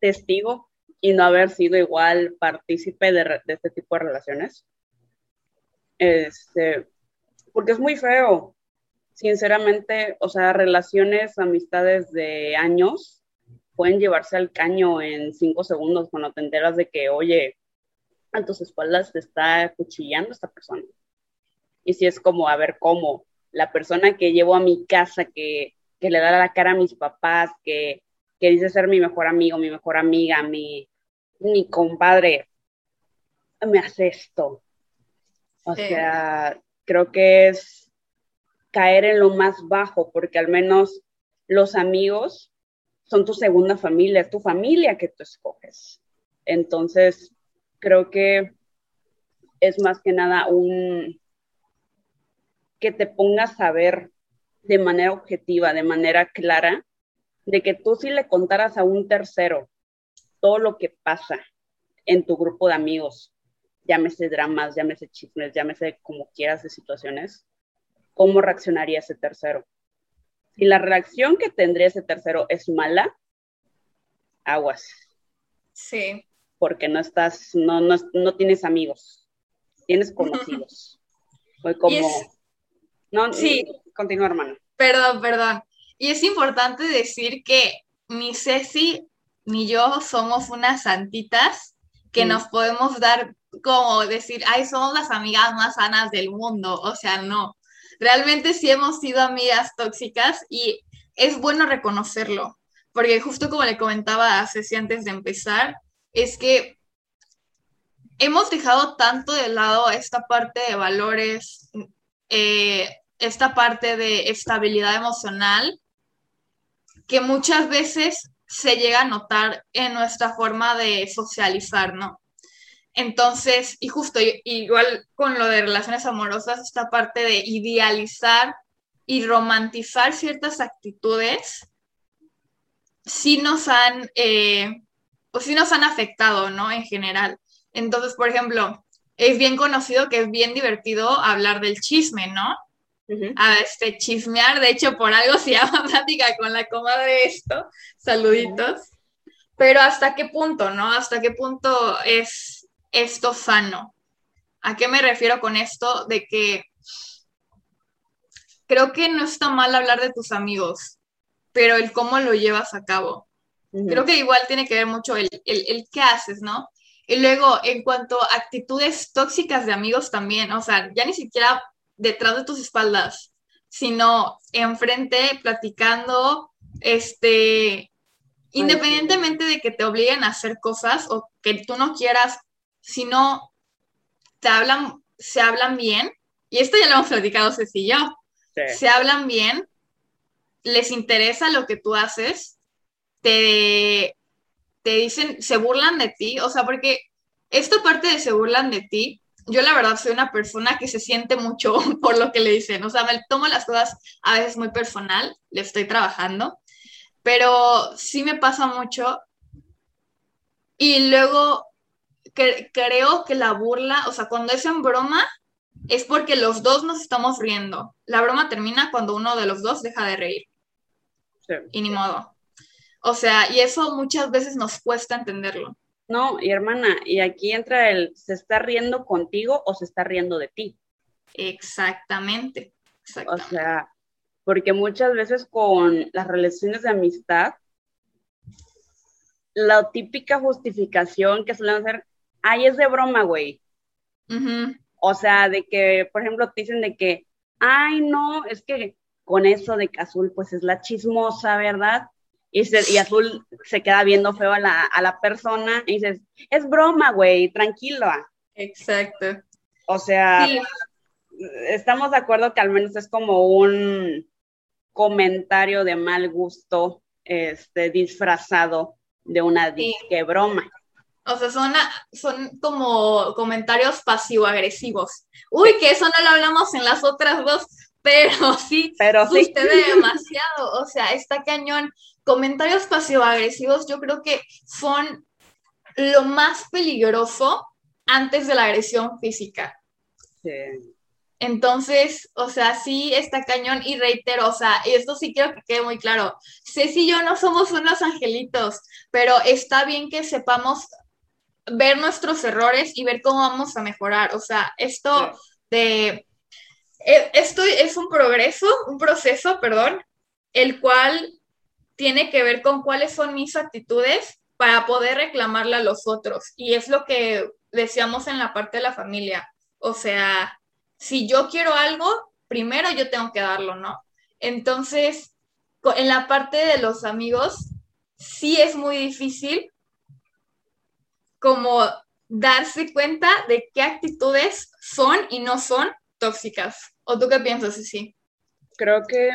testigo y no haber sido igual partícipe de, este tipo de relaciones. Este, porque es muy feo, sinceramente, o sea, relaciones, amistades de años pueden llevarse al caño en cinco segundos cuando te enteras de que, oye, a tus espaldas te está cuchillando esta persona. Y si es como, a ver, ¿cómo? La persona que llevo a mi casa, que, que le da la cara a mis papás, que, que dice ser mi mejor amigo, mi mejor amiga, mi, mi compadre me hace esto. O sea, creo que es caer en lo más bajo, porque al menos los amigos son tu segunda familia, es tu familia que tú escoges. Entonces, creo que es más que nada un que te pongas a ver de manera objetiva, de manera clara, de que tú si le contaras a un tercero todo lo que pasa en tu grupo de amigos, llámese dramas, llámese chismes, llámese como quieras de situaciones, ¿cómo reaccionaría ese tercero? Si la reacción que tendría ese tercero es mala, aguas. Sí. Porque no estás, no, no, tienes amigos, tienes conocidos. Fue como... No, sí. Continúa, hermano. Perdón, perdón. Y es importante decir que mi Ceci ni yo somos unas santitas que mm. nos podemos dar como decir, ay, somos las amigas más sanas del mundo. O sea, no. Realmente sí hemos sido amigas tóxicas y es bueno reconocerlo, porque justo como le comentaba a Ceci antes de empezar, es que hemos dejado tanto de lado esta parte de valores, eh, esta parte de estabilidad emocional, que muchas veces se llega a notar en nuestra forma de socializar, ¿no? Entonces, y justo igual con lo de relaciones amorosas, esta parte de idealizar y romantizar ciertas actitudes, sí nos han, eh, pues sí nos han afectado, ¿no? En general. Entonces, por ejemplo, es bien conocido que es bien divertido hablar del chisme, ¿no? a este chismear. De hecho, por algo se llama plática con la comadre esto. Saluditos. Pero hasta qué punto, ¿no? Hasta qué punto es esto sano. ¿A qué me refiero con esto? De que creo que no está mal hablar de tus amigos, pero el cómo lo llevas a cabo. Creo que igual tiene que ver mucho el, el, el qué haces, ¿no? Y luego, en cuanto a actitudes tóxicas de amigos también, o sea, ya ni siquiera detrás de tus espaldas, sino enfrente, platicando, este, independientemente de que te obliguen a hacer cosas o que tú no quieras, sino te hablan, se hablan bien, y esto ya lo hemos platicado Ceci y yo, se hablan bien, les interesa lo que tú haces, te, te dicen, se burlan de ti, o sea, porque esta parte de se burlan de ti yo la verdad soy una persona que se siente mucho por lo que le dicen, o sea, me tomo las cosas a veces muy personal, le estoy trabajando, pero sí me pasa mucho. Y luego creo que la burla, o sea, cuando es en broma, es porque los dos nos estamos riendo. La broma termina cuando uno de los dos deja de reír. Y ni modo. O sea, y eso muchas veces nos cuesta entenderlo. No, y hermana, y aquí entra el, ¿se está riendo contigo o se está riendo de ti? Exactamente. O sea, porque muchas veces con las relaciones de amistad, la típica justificación que suelen hacer, ay, es de broma, güey. O sea, de que, por ejemplo, te dicen de que, ay, no, es que con eso de que Azul pues es la chismosa, ¿verdad? Y, y Azul se queda viendo feo a la, a la persona y dices, es broma, güey, tranquilo. Exacto. O sea, estamos de acuerdo que al menos es como un comentario de mal gusto este, disfrazado de una disque broma. O sea, son, son como comentarios pasivo-agresivos. Uy, que eso no lo hablamos en las otras dos, pero sí, pero sí. demasiado. O sea, está cañón. Comentarios pasivo-agresivos yo creo que son lo más peligroso antes de la agresión física. Sí. Entonces, o sea, sí está cañón y reitero, o sea, y esto sí quiero que quede muy claro. Ceci y yo no somos unos angelitos, pero está bien que sepamos ver nuestros errores y ver cómo vamos a mejorar. O sea, esto de... E, esto es un progreso, un proceso, perdón, el cual tiene que ver con cuáles son mis actitudes para poder reclamarle a los otros. Y es lo que decíamos en la parte de la familia. O sea, si yo quiero algo, primero yo tengo que darlo, ¿no? Entonces, en la parte de los amigos, sí es muy difícil como darse cuenta de qué actitudes son y no son tóxicas. ¿O tú qué piensas, sí? Creo que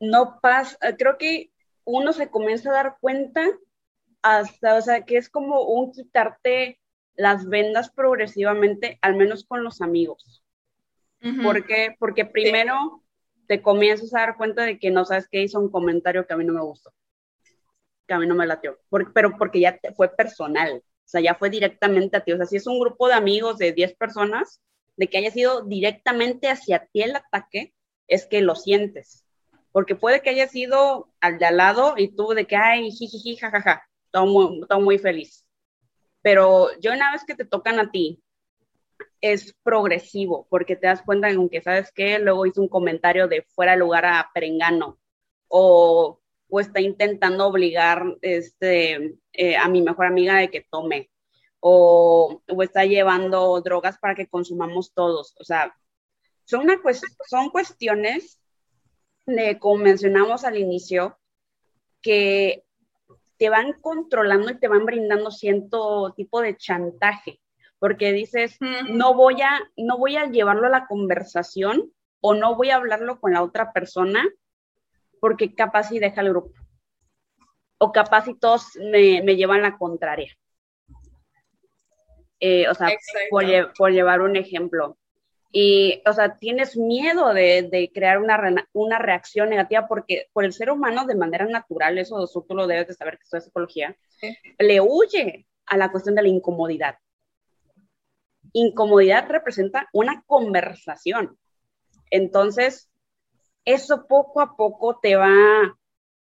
no pasa, creo que uno se comienza a dar cuenta hasta, o sea, que es como un quitarte las vendas progresivamente, al menos con los amigos. ¿Por qué? Porque primero te comienzas a dar cuenta de que no sabes qué hizo un comentario que a mí no me gustó que a mí no me latió, pero porque ya fue personal, o sea, ya fue directamente a ti, o sea, si es un grupo de amigos de 10 personas, de que haya sido directamente hacia ti el ataque, es que lo sientes, porque puede que haya sido al de al lado y tú de que, ay, jiji, jajaja, todo muy, todo muy feliz. Pero yo una vez que te tocan a ti, es progresivo, porque te das cuenta en que, ¿sabes qué? Luego hizo un comentario de fuera lugar a Perengano, o o está intentando obligar este, eh, a mi mejor amiga de que tome, o, o, está llevando drogas para que consumamos todos. O sea, son, una son cuestiones, de, como mencionamos al inicio, que te van controlando y te van brindando cierto tipo de chantaje, porque dices, no voy a, no voy a llevarlo a la conversación o no voy a hablarlo con la otra persona porque capaz y deja el grupo. O capaz y todos me, llevan la contraria. Eh, o sea, por, llevar un ejemplo. Y, o sea, tienes miedo de, crear una, una, reacción negativa porque por el ser humano de manera natural, eso, tú lo debes de saber que esto es psicología, le huye a la cuestión de la incomodidad. Incomodidad representa una conversación. Entonces, eso poco a poco te va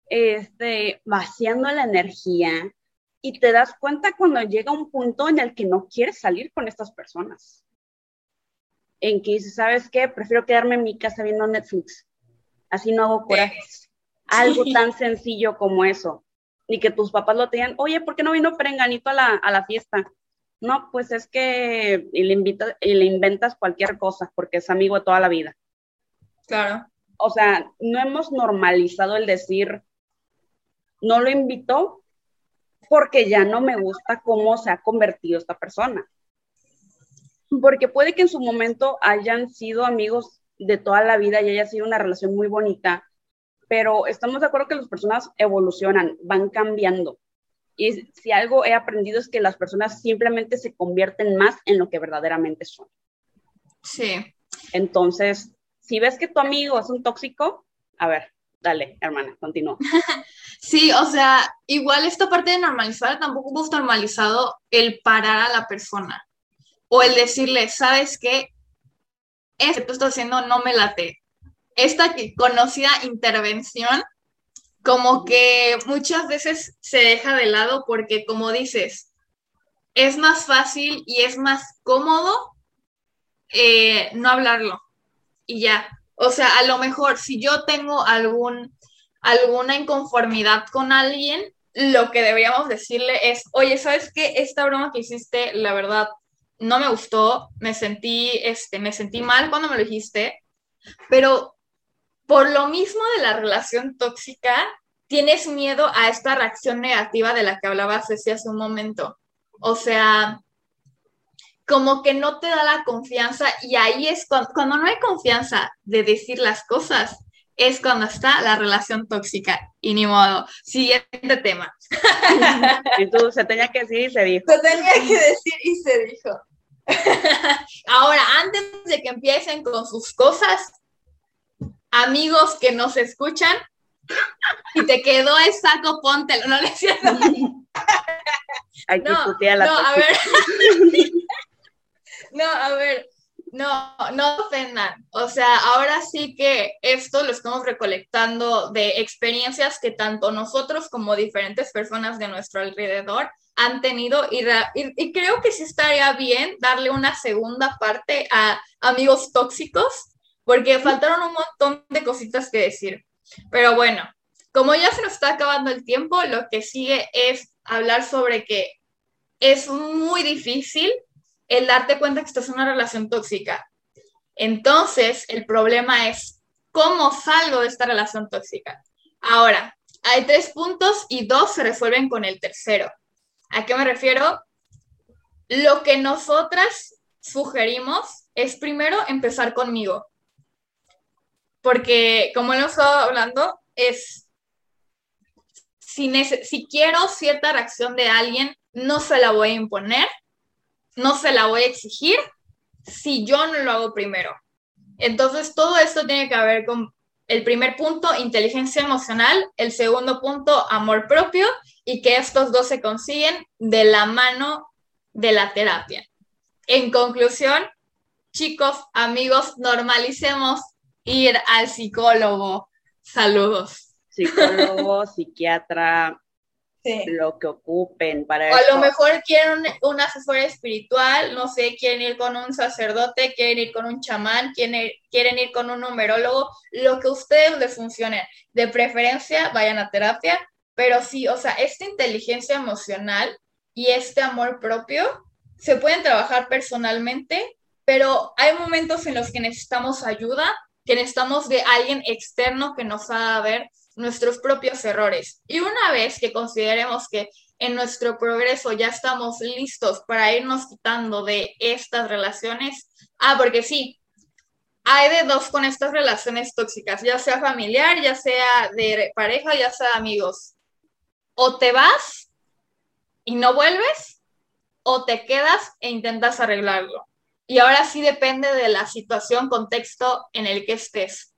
este, vaciando la energía y te das cuenta cuando llega un punto en el que no quieres salir con estas personas. En que dices, ¿sabes qué? Prefiero quedarme en mi casa viendo Netflix. Así no hago corajes. Algo tan sencillo como eso. Ni que tus papás lo tengan, oye, ¿por qué no vino Perenganito a la, a la fiesta? No, pues es que y le, invita, y le inventas cualquier cosa porque es amigo de toda la vida. Claro o sea, no hemos normalizado el decir, no lo invito porque ya no me gusta cómo se ha convertido esta persona. Porque puede que en su momento hayan sido amigos de toda la vida y haya sido una relación muy bonita, pero estamos de acuerdo que las personas evolucionan, van cambiando. Y si algo he aprendido es que las personas simplemente se convierten más en lo que verdaderamente son. Sí. Entonces, si ves que tu amigo es un tóxico, a ver, dale, hermana, continúa. sí, o sea, igual esta parte de normalizar, tampoco hemos normalizado el parar a la persona o el decirle, ¿sabes qué? Esto que tú estás haciendo no me late. Esta conocida intervención, como que muchas veces se deja de lado porque, como dices, es más fácil y es más cómodo eh, no hablarlo y ya. O sea, a lo mejor si yo tengo algún, alguna inconformidad con alguien, lo que deberíamos decirle es, oye, ¿sabes qué? Esta broma que hiciste, la verdad, no me gustó, me sentí, este, me sentí mal cuando me lo dijiste, pero por lo mismo de la relación tóxica, tienes miedo a esta reacción negativa de la que hablabas hace un momento. O sea, como que no te da la confianza y ahí es cuando, cuando no hay confianza de decir las cosas, es cuando está la relación tóxica. Y ni modo. Siguiente tema. Y tú se tenía que decir y se dijo. Se tenía que decir y se dijo. Ahora, antes de que empiecen con sus cosas, amigos que nos escuchan, si te quedó el saco, póntelo. No le cierto. Hay que no, la no, a ver. No, a ver, no, no ofendan. O sea, ahora sí que esto lo estamos recolectando de experiencias que tanto nosotros como diferentes personas de nuestro alrededor han tenido y, y, creo que sí estaría bien darle una segunda parte a amigos tóxicos porque faltaron un montón de cositas que decir. Pero bueno, como ya se nos está acabando el tiempo, lo que sigue es hablar sobre que es muy difícil el darte cuenta que estás en una relación tóxica. Entonces, el problema es cómo salgo de esta relación tóxica. Ahora, hay tres puntos y dos se resuelven con el tercero. ¿A qué me refiero? Lo que nosotras sugerimos es primero empezar conmigo. Porque, como hemos estado hablando, es si, si quiero cierta reacción de alguien, no se la voy a imponer, no se la voy a exigir si yo no lo hago primero. Entonces, todo esto tiene que ver con el primer punto, inteligencia emocional, el segundo punto, amor propio, y que estos dos se consiguen de la mano de la terapia. En conclusión, chicos, amigos, normalicemos ir al psicólogo. Saludos. Psicólogo, psiquiatra, lo que ocupen para o a lo mejor quieren un, asesor espiritual, no sé, quieren ir con un sacerdote, quieren ir con un chamán, quieren, quieren ir con un numerólogo, lo que a ustedes les funcione. De preferencia, vayan a terapia, pero sí, o sea, esta inteligencia emocional y este amor propio se pueden trabajar personalmente, pero hay momentos en los que necesitamos ayuda, que necesitamos de alguien externo que nos haga ver nuestros propios errores. Y una vez que consideremos que en nuestro progreso ya estamos listos para irnos quitando de estas relaciones, ah, porque sí, hay de dos con estas relaciones tóxicas, ya sea familiar, ya sea de pareja, ya sea amigos. O te vas y no vuelves, o te quedas e intentas arreglarlo. Y ahora sí depende de la situación, contexto en el que estés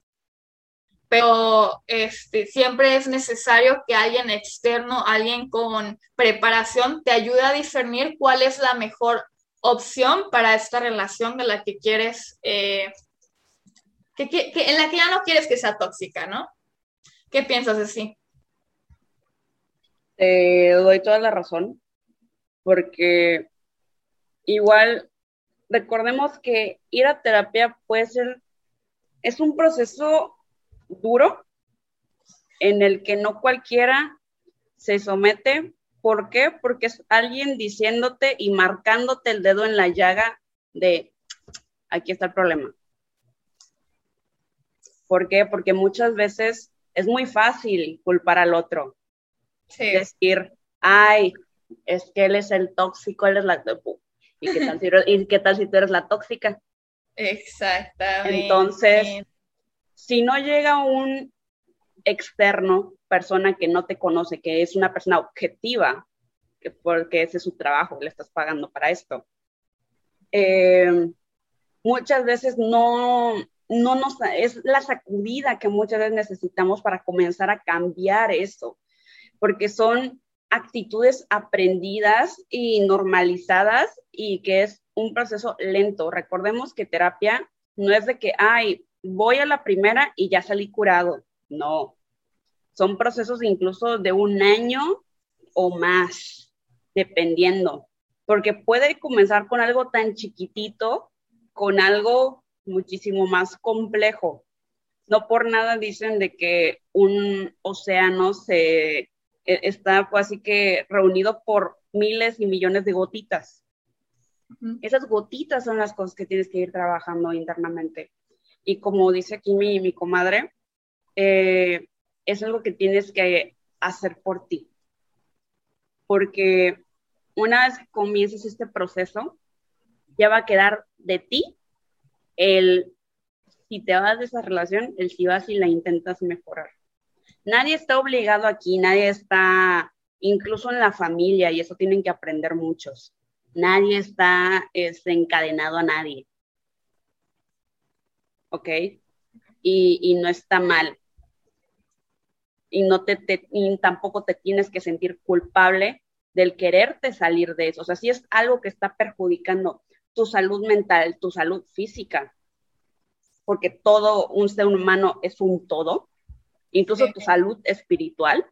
pero este, siempre es necesario que alguien externo, alguien con preparación, te ayude a discernir cuál es la mejor opción para esta relación de la que quieres, eh, que, en la que ya no quieres que sea tóxica, ¿no? ¿Qué piensas de sí? Te doy toda la razón, porque igual recordemos que ir a terapia puede ser, es un proceso duro en el que no cualquiera se somete. ¿Por qué? Porque es alguien diciéndote y marcándote el dedo en la llaga de aquí está el problema. ¿Por qué? Porque muchas veces es muy fácil culpar al otro. Decir, ay, es que él es el tóxico, él es la... ¿Y qué tal si, ¿y qué tal si tú eres la tóxica? Exactamente. Entonces, si no llega un externo, persona que no te conoce, que es una persona objetiva, que porque ese es su trabajo, le estás pagando para esto, eh, muchas veces no, no nos, es la sacudida que muchas veces necesitamos para comenzar a cambiar eso, porque son actitudes aprendidas y normalizadas y que es un proceso lento. Recordemos que terapia no es de que, ay, voy a la primera y ya salí curado. No, son procesos incluso de un año o más, dependiendo, porque puede comenzar con algo tan chiquitito, con algo muchísimo más complejo. No por nada dicen de que un océano se e, está así que reunido por miles y millones de gotitas. Esas gotitas son las cosas que tienes que ir trabajando internamente. Y como dice aquí mi, mi comadre, eh, es algo que tienes que hacer por ti. Porque una vez que comiences este proceso, ya va a quedar de ti el si te vas de esa relación, el si vas y la intentas mejorar. Nadie está obligado aquí, nadie está, incluso en la familia, y eso tienen que aprender muchos. Nadie está encadenado a nadie. ¿Ok? Y, no está mal. Y, no te, tampoco te tienes que sentir culpable del quererte salir de eso. O sea, si es algo que está perjudicando tu salud mental, tu salud física, porque todo un ser humano es un todo, incluso tu salud espiritual,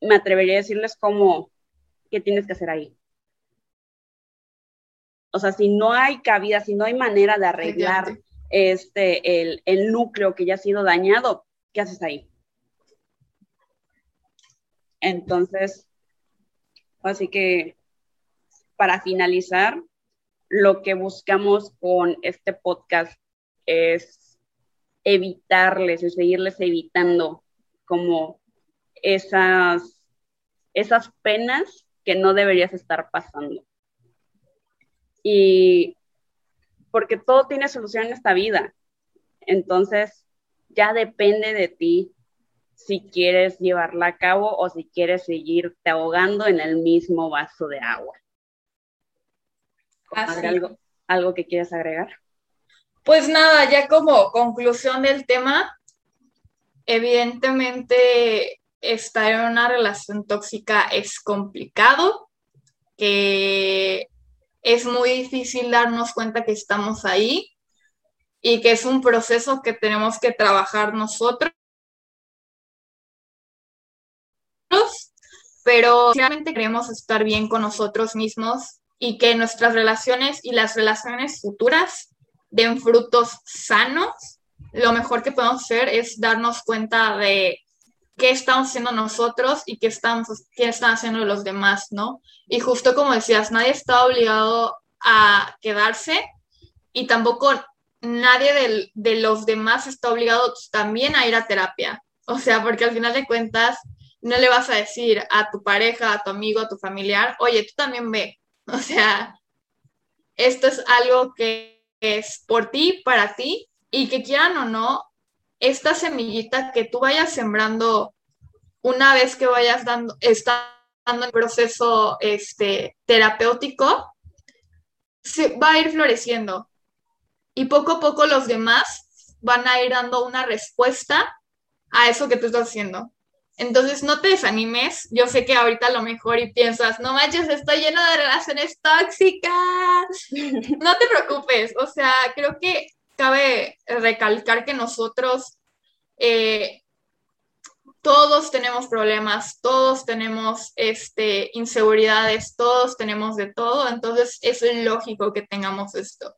me atrevería a decirles cómo, qué tienes que hacer ahí. O sea, si no hay cabida, si no hay manera de arreglar este, el, el núcleo que ya ha sido dañado, ¿qué haces ahí? Entonces, así que para finalizar, lo que buscamos con este podcast es evitarles y seguirles evitando como esas, esas penas que no deberías estar pasando. Y porque todo tiene solución en esta vida. Entonces, ya depende de ti si quieres llevarla a cabo o si quieres seguirte ahogando en el mismo vaso de agua. ¿Algo, ¿Algo que quieras agregar? Pues nada, ya como conclusión del tema, evidentemente estar en una relación tóxica es complicado, que es muy difícil darnos cuenta que estamos ahí y que es un proceso que tenemos que trabajar nosotros. Pero realmente queremos estar bien con nosotros mismos y que nuestras relaciones y las relaciones futuras den frutos sanos, lo mejor que podemos hacer es darnos cuenta de qué estamos haciendo nosotros y qué, estamos, qué están haciendo los demás, ¿no? Y justo como decías, nadie está obligado a quedarse y tampoco nadie de, de los demás está obligado también a ir a terapia. O sea, porque al final de cuentas no le vas a decir a tu pareja, a tu amigo, a tu familiar, oye, tú también ve, O sea, esto es algo que es por ti, para ti, y que quieran o no, esta semillita que tú vayas sembrando una vez que vayas dando, estando en proceso este, terapéutico, se va a ir floreciendo. Y poco a poco los demás van a ir dando una respuesta a eso que tú estás haciendo. Entonces no te desanimes. Yo sé que ahorita a lo mejor y piensas, no manches, estoy lleno de relaciones tóxicas. No te preocupes. O sea, creo que cabe recalcar que nosotros eh, todos tenemos problemas, todos tenemos este, inseguridades, todos tenemos de todo. Entonces es lógico que tengamos esto.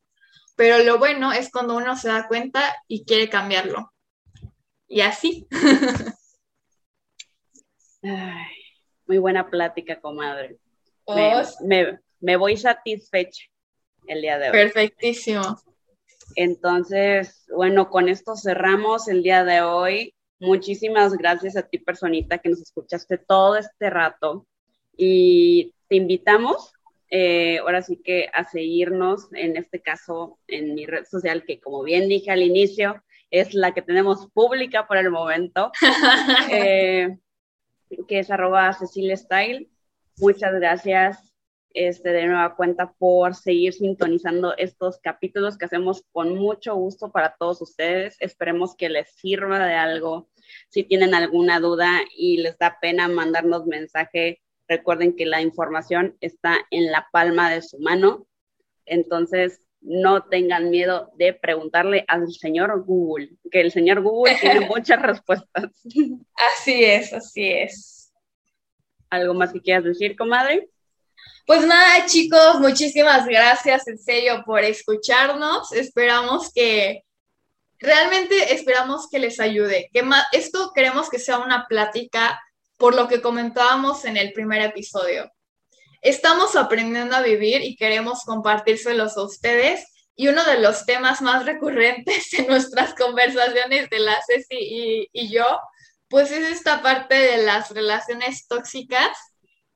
Pero lo bueno es cuando uno se da cuenta y quiere cambiarlo. Y así. muy buena plática, comadre. Oh, me, voy satisfecha el día de hoy. Perfectísimo. Entonces, bueno, con esto cerramos el día de hoy. Muchísimas gracias a ti, personita, que nos escuchaste todo este rato. Y te invitamos, eh, ahora sí que a seguirnos, en este caso, en mi red social, que como bien dije al inicio, es la que tenemos pública por el momento. eh, que es arroba Cecilia Style. Muchas gracias este, de nueva cuenta por seguir sintonizando estos capítulos que hacemos con mucho gusto para todos ustedes. Esperemos que les sirva de algo. Si tienen alguna duda y les da pena mandarnos mensaje, recuerden que la información está en la palma de su mano. Entonces, no tengan miedo de preguntarle al señor Google, que el señor Google tiene muchas respuestas. Así es, así es. ¿Algo más que quieras decir, comadre? Pues nada, chicos, muchísimas gracias en serio por escucharnos. Esperamos que, realmente esperamos que les ayude. Que esto queremos que sea una plática por lo que comentábamos en el primer episodio estamos aprendiendo a vivir y queremos compartírselos a ustedes. Y uno de los temas más recurrentes en nuestras conversaciones de la Ceci y, y yo, pues es esta parte de las relaciones tóxicas.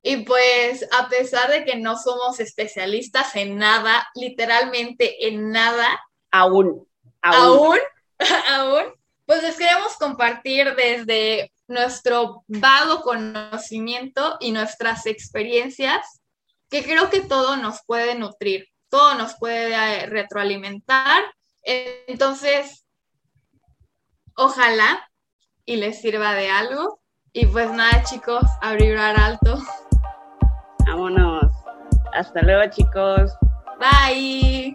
Y pues a pesar de que no somos especialistas en nada, literalmente en nada, aún, aún, aún, pues les queremos compartir desde nuestro vago conocimiento y nuestras experiencias, que creo que todo nos puede nutrir, todo nos puede eh, retroalimentar. Entonces, ojalá y les sirva de algo. Y pues nada, chicos, a vibrar alto. Hasta luego chicos. Bye.